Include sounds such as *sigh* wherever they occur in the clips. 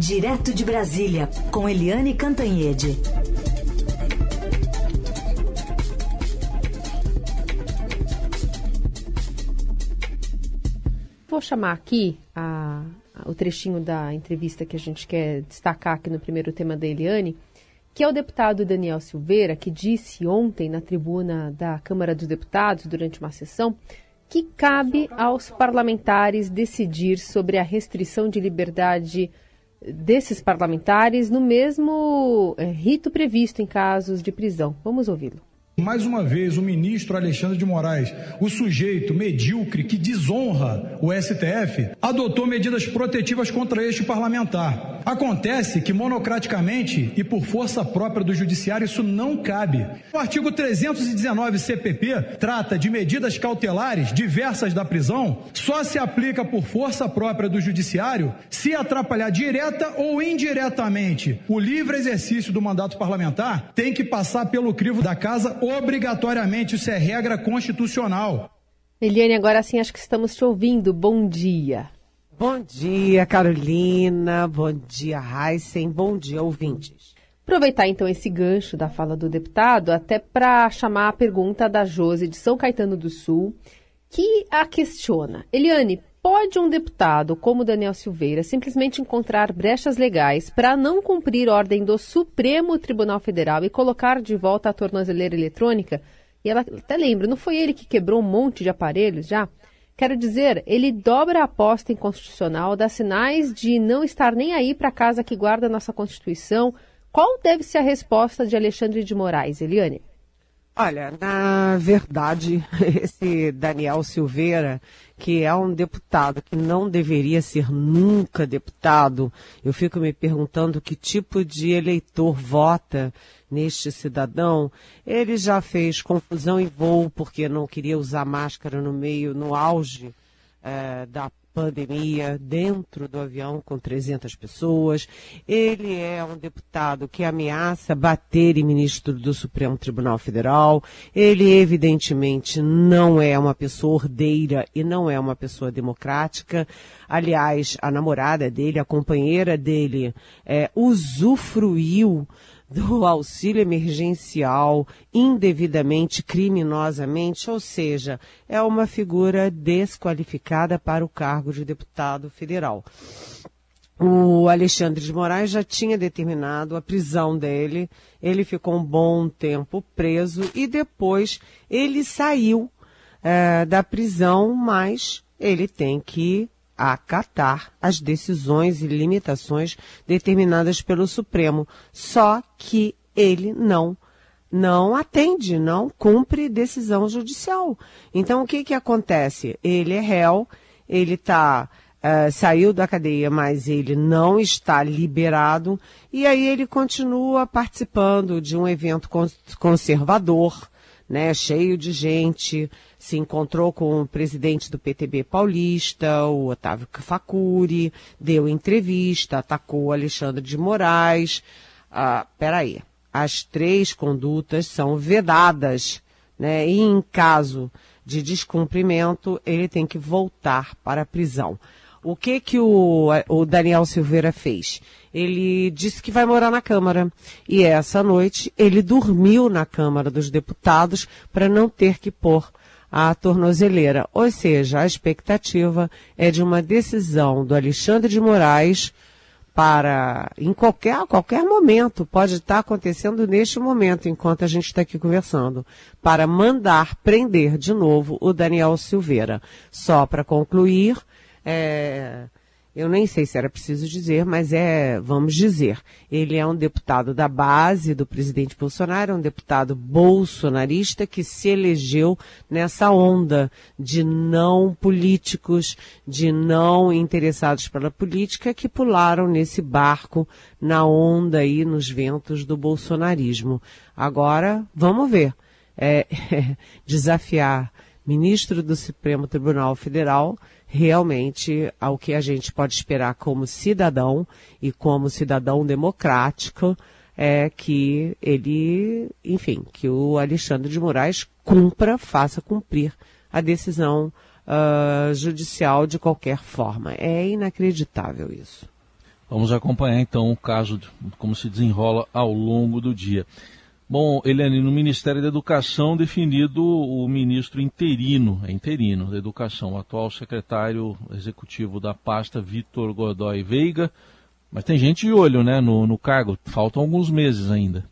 Direto de Brasília, com Eliane Cantanhede. Vou chamar aqui a, a, o trechinho da entrevista que a gente quer destacar aqui no primeiro tema da Eliane, que é o deputado Daniel Silveira, que disse ontem na tribuna da Câmara dos Deputados, durante uma sessão, que cabe aos parlamentares decidir sobre a restrição de liberdade desses parlamentares no mesmo eh, rito previsto em casos de prisão. Vamos ouvi-lo. Mais uma vez, o ministro Alexandre de Moraes, o sujeito medíocre que desonra o STF, adotou medidas protetivas contra este parlamentar. Acontece que, monocraticamente e por força própria do Judiciário, isso não cabe. O artigo 319 CPP trata de medidas cautelares diversas da prisão, só se aplica por força própria do Judiciário se atrapalhar direta ou indiretamente o livre exercício do mandato parlamentar, tem que passar pelo crivo da Casa obrigatoriamente. Isso é regra constitucional. Eliane, agora sim acho que estamos te ouvindo. Bom dia. Bom dia, Carolina. Bom dia, Heisen. Bom dia, ouvintes. Aproveitar então esse gancho da fala do deputado até para chamar a pergunta da Jose de São Caetano do Sul, que a questiona. Eliane, pode um deputado como Daniel Silveira simplesmente encontrar brechas legais para não cumprir ordem do Supremo Tribunal Federal e colocar de volta a tornozeleira eletrônica? E ela até lembra, não foi ele que quebrou um monte de aparelhos já? Quero dizer, ele dobra a aposta inconstitucional, dá sinais de não estar nem aí para a casa que guarda a nossa Constituição. Qual deve ser a resposta de Alexandre de Moraes, Eliane? Olha, na verdade, *laughs* esse Daniel Silveira, que é um deputado que não deveria ser nunca deputado, eu fico me perguntando que tipo de eleitor vota neste cidadão. Ele já fez confusão em voo porque não queria usar máscara no meio, no auge é, da pandemia dentro do avião com 300 pessoas. Ele é um deputado que ameaça bater em ministro do Supremo Tribunal Federal. Ele, evidentemente, não é uma pessoa ordeira e não é uma pessoa democrática. Aliás, a namorada dele, a companheira dele, é, usufruiu do auxílio emergencial indevidamente, criminosamente, ou seja, é uma figura desqualificada para o cargo de deputado federal. O Alexandre de Moraes já tinha determinado a prisão dele, ele ficou um bom tempo preso e depois ele saiu é, da prisão, mas ele tem que acatar as decisões e limitações determinadas pelo Supremo. Só que ele não não atende, não cumpre decisão judicial. Então o que que acontece? Ele é réu, ele está uh, saiu da cadeia, mas ele não está liberado e aí ele continua participando de um evento conservador, né, cheio de gente, se encontrou com o presidente do PTB paulista, o Otávio Facuri, deu entrevista, atacou Alexandre de Moraes. Ah, peraí, as três condutas são vedadas, né? E em caso de descumprimento, ele tem que voltar para a prisão. O que que o, o Daniel Silveira fez? Ele disse que vai morar na Câmara. E essa noite ele dormiu na Câmara dos Deputados para não ter que pôr a tornozeleira. Ou seja, a expectativa é de uma decisão do Alexandre de Moraes para, em qualquer, qualquer momento, pode estar acontecendo neste momento, enquanto a gente está aqui conversando, para mandar prender de novo o Daniel Silveira. Só para concluir, é, eu nem sei se era preciso dizer, mas é, vamos dizer, ele é um deputado da base do presidente Bolsonaro, é um deputado bolsonarista que se elegeu nessa onda de não políticos, de não interessados pela política, que pularam nesse barco na onda aí, nos ventos do bolsonarismo. Agora, vamos ver. É, *laughs* desafiar ministro do Supremo Tribunal Federal realmente ao que a gente pode esperar como cidadão e como cidadão democrático é que ele, enfim, que o Alexandre de Moraes cumpra, faça cumprir a decisão uh, judicial de qualquer forma. É inacreditável isso. Vamos acompanhar então o caso, como se desenrola ao longo do dia. Bom, Eliane, no Ministério da Educação definido o ministro interino, é interino da Educação, o atual secretário executivo da pasta, Vitor Godoy Veiga. Mas tem gente de olho, né, no, no cargo. Faltam alguns meses ainda.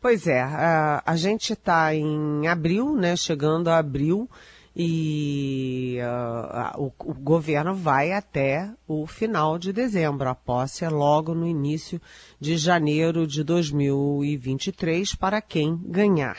Pois é, a, a gente está em abril, né, chegando a abril, e uh, o, o, governo vai até o final de dezembro. A posse é logo no início de janeiro de 2023 para quem ganhar.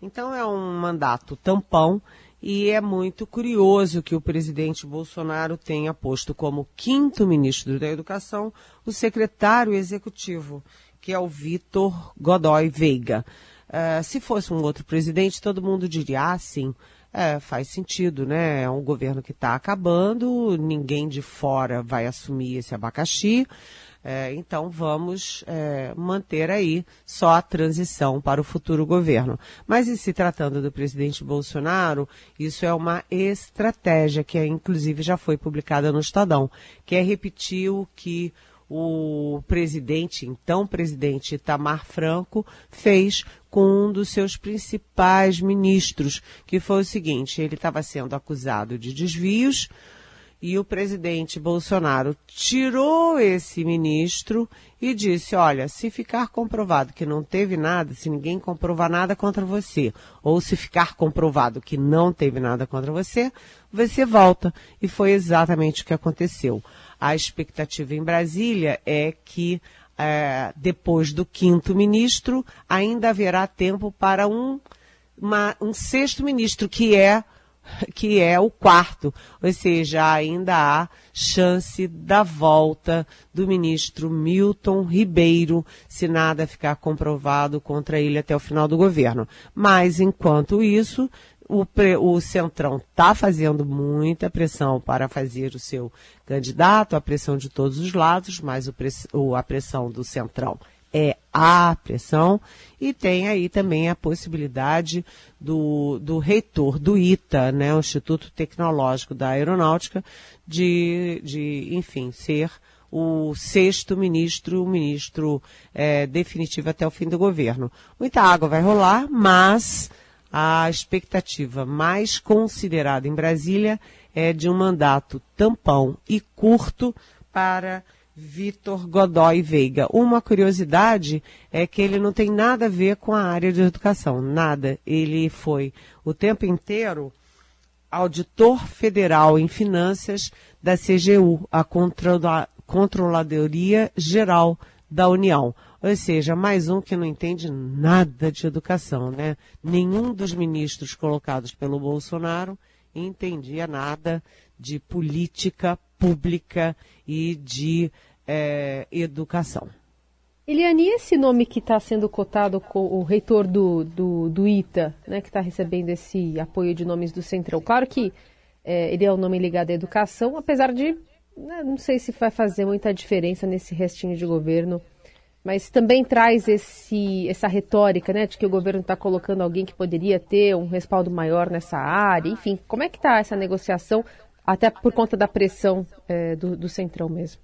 Então é um mandato tampão e é muito curioso que o presidente Bolsonaro tenha posto como quinto ministro da Educação o secretário executivo, que é o Vitor Godoy Veiga. Uh, se fosse um outro presidente, todo mundo diria, ah, sim, é, faz sentido, né? É um governo que está acabando, ninguém de fora vai assumir esse abacaxi. É, então vamos é, manter aí só a transição para o futuro governo. Mas em se tratando do presidente Bolsonaro, isso é uma estratégia que inclusive já foi publicada no Estadão, que é repetir o que o presidente, então presidente Itamar Franco, fez com um dos seus principais ministros, que foi o seguinte: ele estava sendo acusado de desvios e o presidente Bolsonaro tirou esse ministro e disse: olha, se ficar comprovado que não teve nada, se ninguém comprovar nada contra você, ou se ficar comprovado que não teve nada contra você, você volta. E foi exatamente o que aconteceu. A expectativa em Brasília é que é, depois do quinto ministro ainda haverá tempo para um, uma, um sexto ministro, que é que é o quarto, ou seja, ainda há chance da volta do ministro Milton Ribeiro, se nada ficar comprovado contra ele até o final do governo. Mas, enquanto isso, o, o Centrão está fazendo muita pressão para fazer o seu candidato, a pressão de todos os lados, mas o, a pressão do Centrão é a pressão, e tem aí também a possibilidade do, do reitor do ITA, né, o Instituto Tecnológico da Aeronáutica, de, de enfim, ser o sexto ministro, o ministro é, definitivo até o fim do governo. Muita água vai rolar, mas a expectativa mais considerada em Brasília é de um mandato tampão e curto para Vitor Godoy Veiga. Uma curiosidade é que ele não tem nada a ver com a área de educação, nada. Ele foi o tempo inteiro auditor federal em finanças da CGU, a Controladoria Geral da União. Ou seja, mais um que não entende nada de educação, né? Nenhum dos ministros colocados pelo Bolsonaro entendia nada de política pública e de é, educação. Eliane, e esse nome que está sendo cotado com o reitor do, do, do ITA, né, que está recebendo esse apoio de nomes do Centrão? Claro que é, ele é um nome ligado à educação, apesar de né, não sei se vai fazer muita diferença nesse restinho de governo mas também traz esse, essa retórica, né, de que o governo está colocando alguém que poderia ter um respaldo maior nessa área. Enfim, como é que está essa negociação, até por conta da pressão é, do, do Centrão mesmo?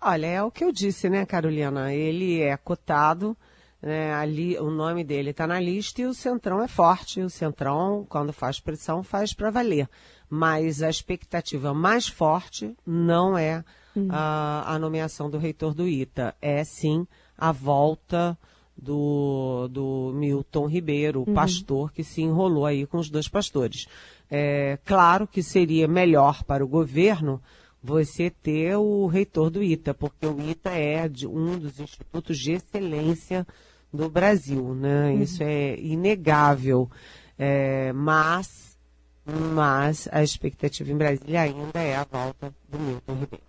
Olha, é o que eu disse, né, Carolina? Ele é cotado, né, ali, o nome dele está na lista e o Centrão é forte. O Centrão, quando faz pressão, faz para valer. Mas a expectativa mais forte não é uhum. a, a nomeação do reitor do ITA. É sim a volta do, do Milton Ribeiro, o uhum. pastor que se enrolou aí com os dois pastores. É, claro que seria melhor para o governo você ter o reitor do ITA, porque o ITA é de um dos institutos de excelência do Brasil, né? Uhum. Isso é inegável. É, mas, mas a expectativa em Brasília ainda é a volta do Milton Ribeiro.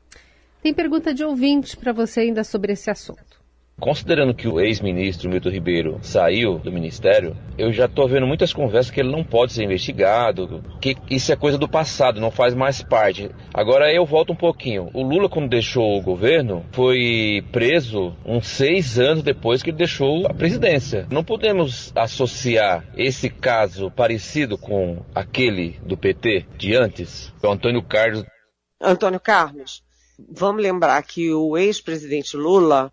Tem pergunta de ouvinte para você ainda sobre esse assunto. Considerando que o ex-ministro Milton Ribeiro saiu do ministério, eu já estou vendo muitas conversas que ele não pode ser investigado, que isso é coisa do passado, não faz mais parte. Agora eu volto um pouquinho. O Lula, quando deixou o governo, foi preso uns seis anos depois que ele deixou a presidência. Não podemos associar esse caso parecido com aquele do PT de antes, o Antônio Carlos. Antônio Carlos. vamos lembrar que o ex-presidente Lula,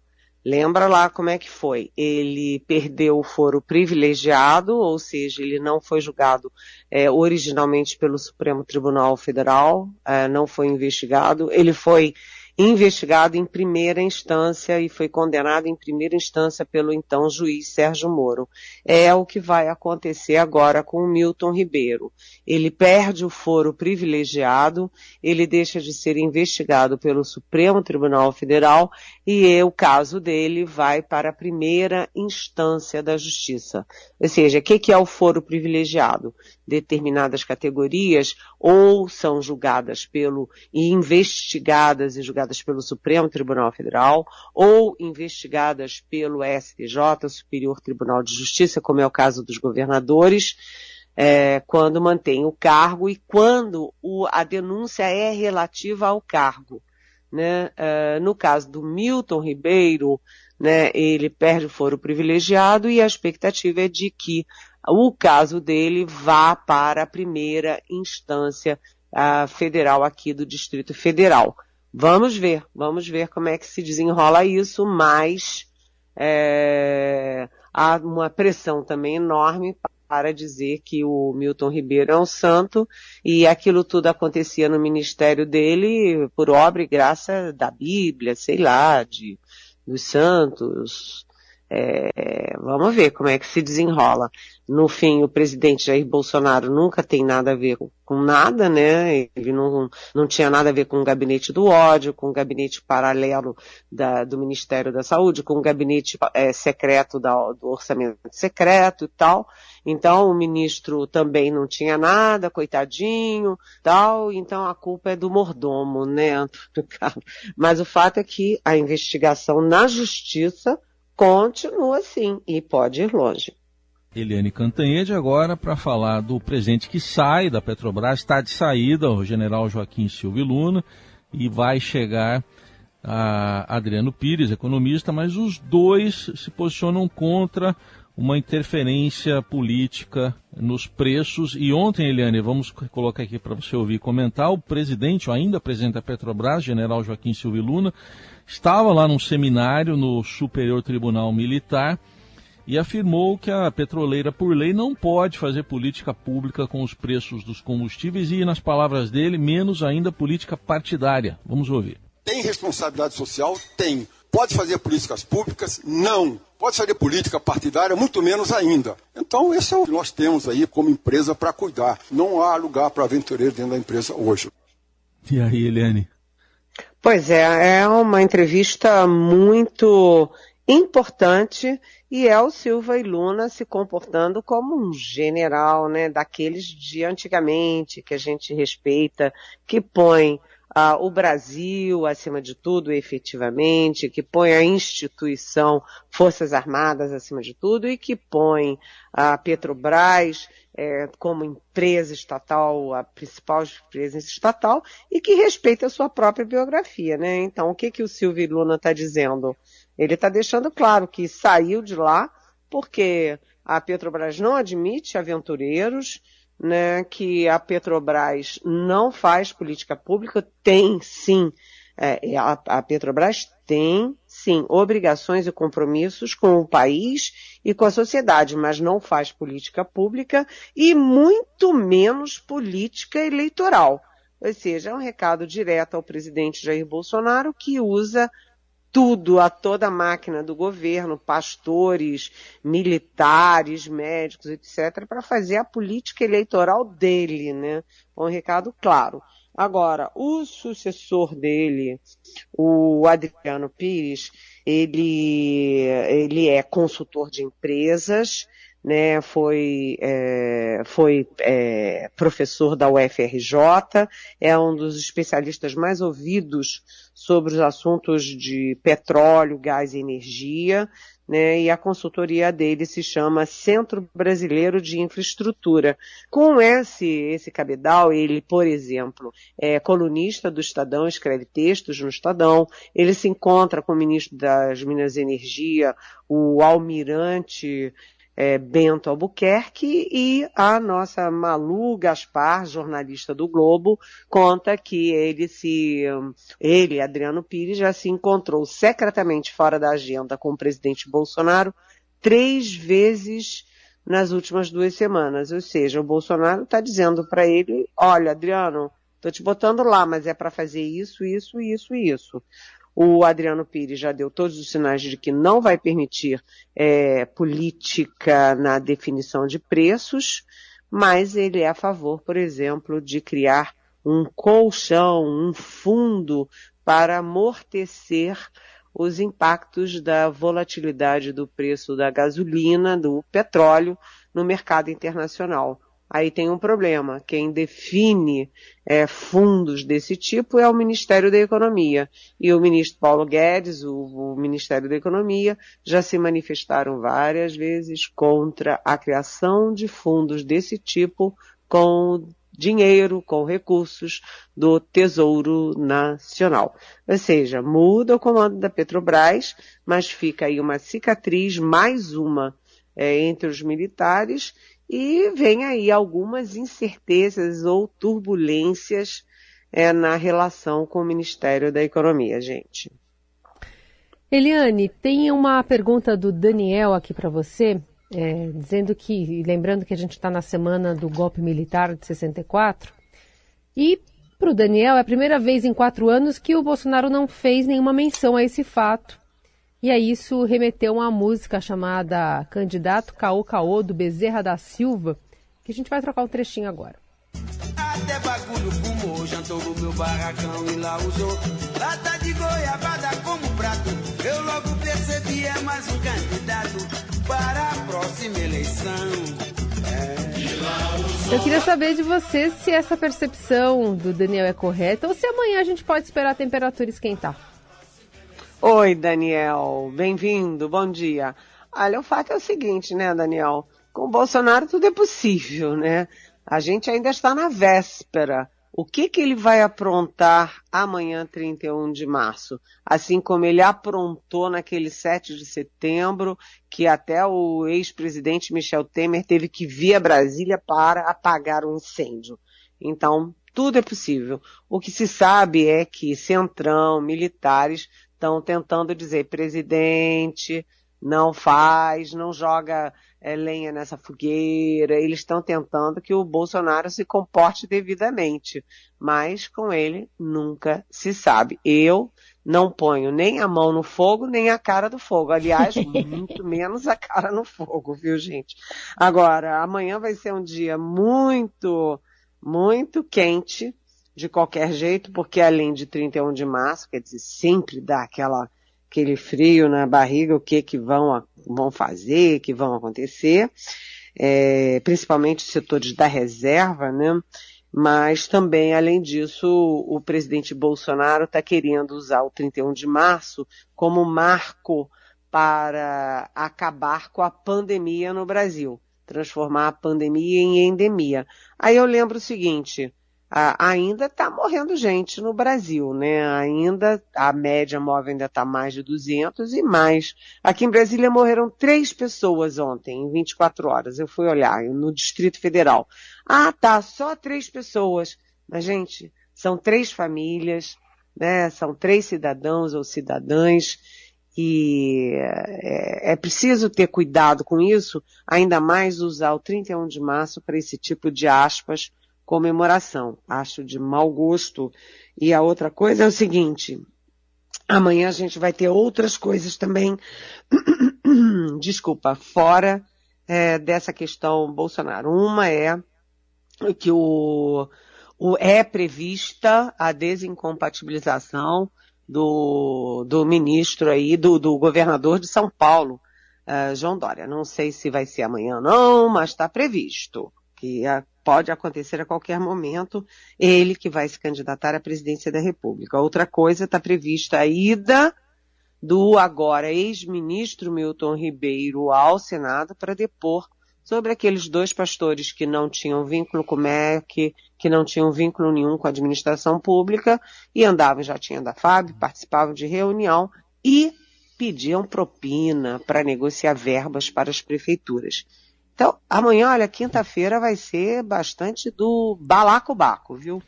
lembra lá como é que foi? Ele perdeu o foro privilegiado, ou seja, ele não foi julgado é, originalmente pelo Supremo Tribunal Federal, é, não foi investigado, ele foi investigado em primeira instância e foi condenado em primeira instância pelo então juiz Sérgio Moro. É o que vai acontecer agora com o Milton Ribeiro. Ele perde o foro privilegiado, ele deixa de ser investigado pelo Supremo Tribunal Federal e o caso dele vai para a primeira instância da Justiça. Ou seja, o que é o foro privilegiado? Determinadas categorias ou são julgadas pelo e investigadas e julgadas pelo Supremo Tribunal Federal ou investigadas pelo STJ, Superior Tribunal de Justiça, como é o caso dos governadores, é, quando mantém o cargo e quando o, a denúncia é relativa ao cargo. Né? É, no caso do Milton Ribeiro, né, ele perde o foro privilegiado e a expectativa é de que o caso dele vá para a primeira instância a federal aqui do Distrito Federal. Vamos ver, vamos ver como é que se desenrola isso, mas é, há uma pressão também enorme para dizer que o Milton Ribeiro é um santo e aquilo tudo acontecia no ministério dele por obra e graça da Bíblia, sei lá, de, dos santos, é, vamos ver como é que se desenrola. No fim, o presidente Jair Bolsonaro nunca tem nada a ver com, nada, né? Ele não, não tinha nada a ver com o gabinete do ódio, com o gabinete paralelo da, do Ministério da Saúde, com o gabinete é, secreto da, do orçamento secreto e tal. Então, o ministro também não tinha nada, coitadinho, tal. Então, a culpa é do mordomo, né? Mas o fato é que a investigação na justiça continua assim e pode ir longe. Eliane Cantanhede agora para falar do presidente que sai da Petrobras, está de saída, o general Joaquim Silva Luna, e vai chegar a Adriano Pires, economista, mas os dois se posicionam contra uma interferência política nos preços. E ontem, Eliane, vamos colocar aqui para você ouvir comentar, o presidente, ou ainda presidente da Petrobras, general Joaquim Silva Luna, estava lá num seminário no Superior Tribunal Militar e afirmou que a petroleira, por lei, não pode fazer política pública com os preços dos combustíveis e, nas palavras dele, menos ainda política partidária. Vamos ouvir. Tem responsabilidade social? Tem. Pode fazer políticas públicas? Não. Pode fazer política partidária? Muito menos ainda. Então, esse é o que nós temos aí como empresa para cuidar. Não há lugar para aventureiro dentro da empresa hoje. E aí, Eliane? Pois é, é uma entrevista muito importante e é o Silva e Luna se comportando como um general, né, daqueles de antigamente que a gente respeita, que põe ah, o Brasil acima de tudo, efetivamente, que põe a instituição Forças Armadas acima de tudo e que põe a Petrobras é, como empresa estatal, a principal empresa estatal, e que respeita a sua própria biografia, né? Então, o que, que o Silvio Luna está dizendo? Ele está deixando claro que saiu de lá porque a Petrobras não admite aventureiros, né, que a Petrobras não faz política pública, tem sim, é, a, a Petrobras tem sim obrigações e compromissos com o país e com a sociedade, mas não faz política pública e muito menos política eleitoral. Ou seja, é um recado direto ao presidente Jair Bolsonaro que usa tudo, a toda a máquina do governo, pastores, militares, médicos, etc., para fazer a política eleitoral dele, né? Um recado claro. Agora, o sucessor dele, o Adriano Pires, ele, ele é consultor de empresas, né, foi, é, foi é, professor da UFRJ, é um dos especialistas mais ouvidos sobre os assuntos de petróleo, gás e energia, né, e a consultoria dele se chama Centro Brasileiro de Infraestrutura. Com esse, esse cabedal, ele, por exemplo, é colunista do Estadão, escreve textos no Estadão, ele se encontra com o ministro das Minas e Energia, o almirante é, Bento Albuquerque e a nossa Malu Gaspar, jornalista do Globo, conta que ele se, ele, Adriano Pires, já se encontrou secretamente fora da agenda com o presidente Bolsonaro três vezes nas últimas duas semanas. Ou seja, o Bolsonaro está dizendo para ele, olha, Adriano, estou te botando lá, mas é para fazer isso, isso, isso isso. O Adriano Pires já deu todos os sinais de que não vai permitir é, política na definição de preços, mas ele é a favor, por exemplo, de criar um colchão, um fundo para amortecer os impactos da volatilidade do preço da gasolina, do petróleo no mercado internacional. Aí tem um problema. Quem define é, fundos desse tipo é o Ministério da Economia. E o ministro Paulo Guedes, o, o, Ministério da Economia, já se manifestaram várias vezes contra a criação de fundos desse tipo com dinheiro, com recursos do Tesouro Nacional. Ou seja, muda o comando da Petrobras, mas fica aí uma cicatriz, mais uma, é, entre os militares e vem aí algumas incertezas ou turbulências é, na relação com o Ministério da Economia, gente. Eliane, tem uma pergunta do Daniel aqui para você, é, dizendo que, lembrando que a gente está na semana do golpe militar de 64, e para o Daniel é a primeira vez em quatro anos que o Bolsonaro não fez nenhuma menção a esse fato. E aí isso remeteu a uma música chamada Candidato Caô Caô, do Bezerra da Silva, que a gente vai trocar um trechinho agora. Até bagulho fumou, jantou no meu barracão e lá usou lata de goiabada como prato. Eu logo percebi, é mais um candidato para a próxima eleição. É. Eu queria saber de você se essa percepção do Daniel é correta ou se amanhã a gente pode esperar a temperatura esquentar. Oi, Daniel. Bem-vindo. Bom dia. Olha, o fato é o seguinte, né, Daniel? Com o Bolsonaro tudo é possível, né? A gente ainda está na véspera. O que, que ele vai aprontar amanhã, 31 de março? Assim como ele aprontou naquele 7 de setembro, que até o ex-presidente Michel Temer teve que vir a Brasília para apagar o um incêndio. Então, tudo é possível. O que se sabe é que Centrão, militares, estão tentando dizer, presidente, não faz, não joga é, lenha nessa fogueira. Eles estão tentando que o Bolsonaro se comporte devidamente, mas com ele nunca se sabe. Eu não ponho nem a mão no fogo, nem a cara do fogo. Aliás, *laughs* muito menos a cara no fogo, viu, gente? Agora, amanhã vai ser um dia muito, muito quente de qualquer jeito, porque além de 31 de março, quer dizer, sempre dá aquela, aquele frio na barriga, o que que vão, vão fazer, que vão acontecer, é, principalmente os setores da reserva, né? Mas também, além disso, o presidente Bolsonaro está querendo usar o 31 de março como marco para acabar com a pandemia no Brasil, transformar a pandemia em endemia. Aí eu lembro o seguinte, ah, ainda está morrendo gente no Brasil, né? Ainda a média móvel ainda está mais de 200 e mais. Aqui em Brasília morreram três pessoas ontem, em 24 horas. Eu fui olhar no Distrito Federal. Ah, tá, só três pessoas. Mas, gente, são três famílias, né? São três cidadãos ou cidadãs. E é, é preciso ter cuidado com isso, ainda mais usar o 31 de março para esse tipo de aspas comemoração. Acho de mau gosto. E a outra coisa é o seguinte, amanhã a gente vai ter outras coisas também, *coughs* desculpa, fora é, dessa questão Bolsonaro. Uma é que o, o é prevista a desincompatibilização do, do ministro aí, do, do governador de São Paulo, uh, João Dória. Não sei se vai ser amanhã não, mas está previsto que a pode acontecer a qualquer momento, ele que vai se candidatar à presidência da República. Outra coisa, está prevista a ida do agora ex-ministro Milton Ribeiro ao Senado para depor sobre aqueles dois pastores que não tinham vínculo com o MEC, que não tinham vínculo nenhum com a administração pública e andavam, já tinham da FAB, participavam de reunião e pediam propina para negociar verbas para as prefeituras. Então, amanhã, olha, quinta-feira vai ser bastante do balacobaco, viu?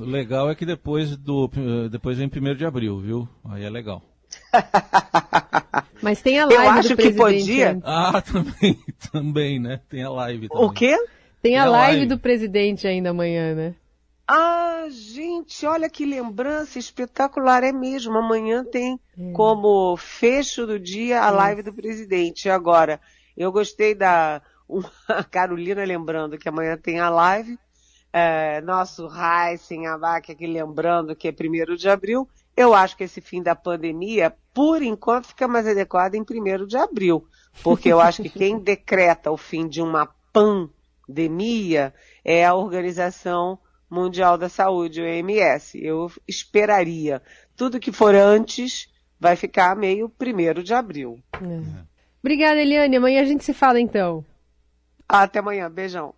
O legal é que depois do depois vem 1 de abril, viu? Aí é legal. Mas tem a live Eu acho do que podia. Ah, *laughs* também, também, né? Tem a live também. O quê? Tem a Tem a live live. do presidente ainda amanhã, né? Ah, gente, olha que lembrança espetacular, é mesmo. Amanhã tem como fecho do dia a live do presidente. Agora, eu gostei da *laughs* uma- Carolina lembrando que amanhã tem a live. É, nosso Heisen Abac aqui lembrando que é primeiro de abril. Eu acho que esse fim da pandemia, por enquanto, fica mais adequado em primeiro de abril. Porque eu acho que quem *laughs* decreta o fim de uma pandemia é a Organização Mundial da Saúde, o OMS. Eu esperaria. Tudo que for antes vai ficar meio primeiro de abril. Obrigada, Eliane. Amanhã a gente se fala então. Até amanhã. Beijão.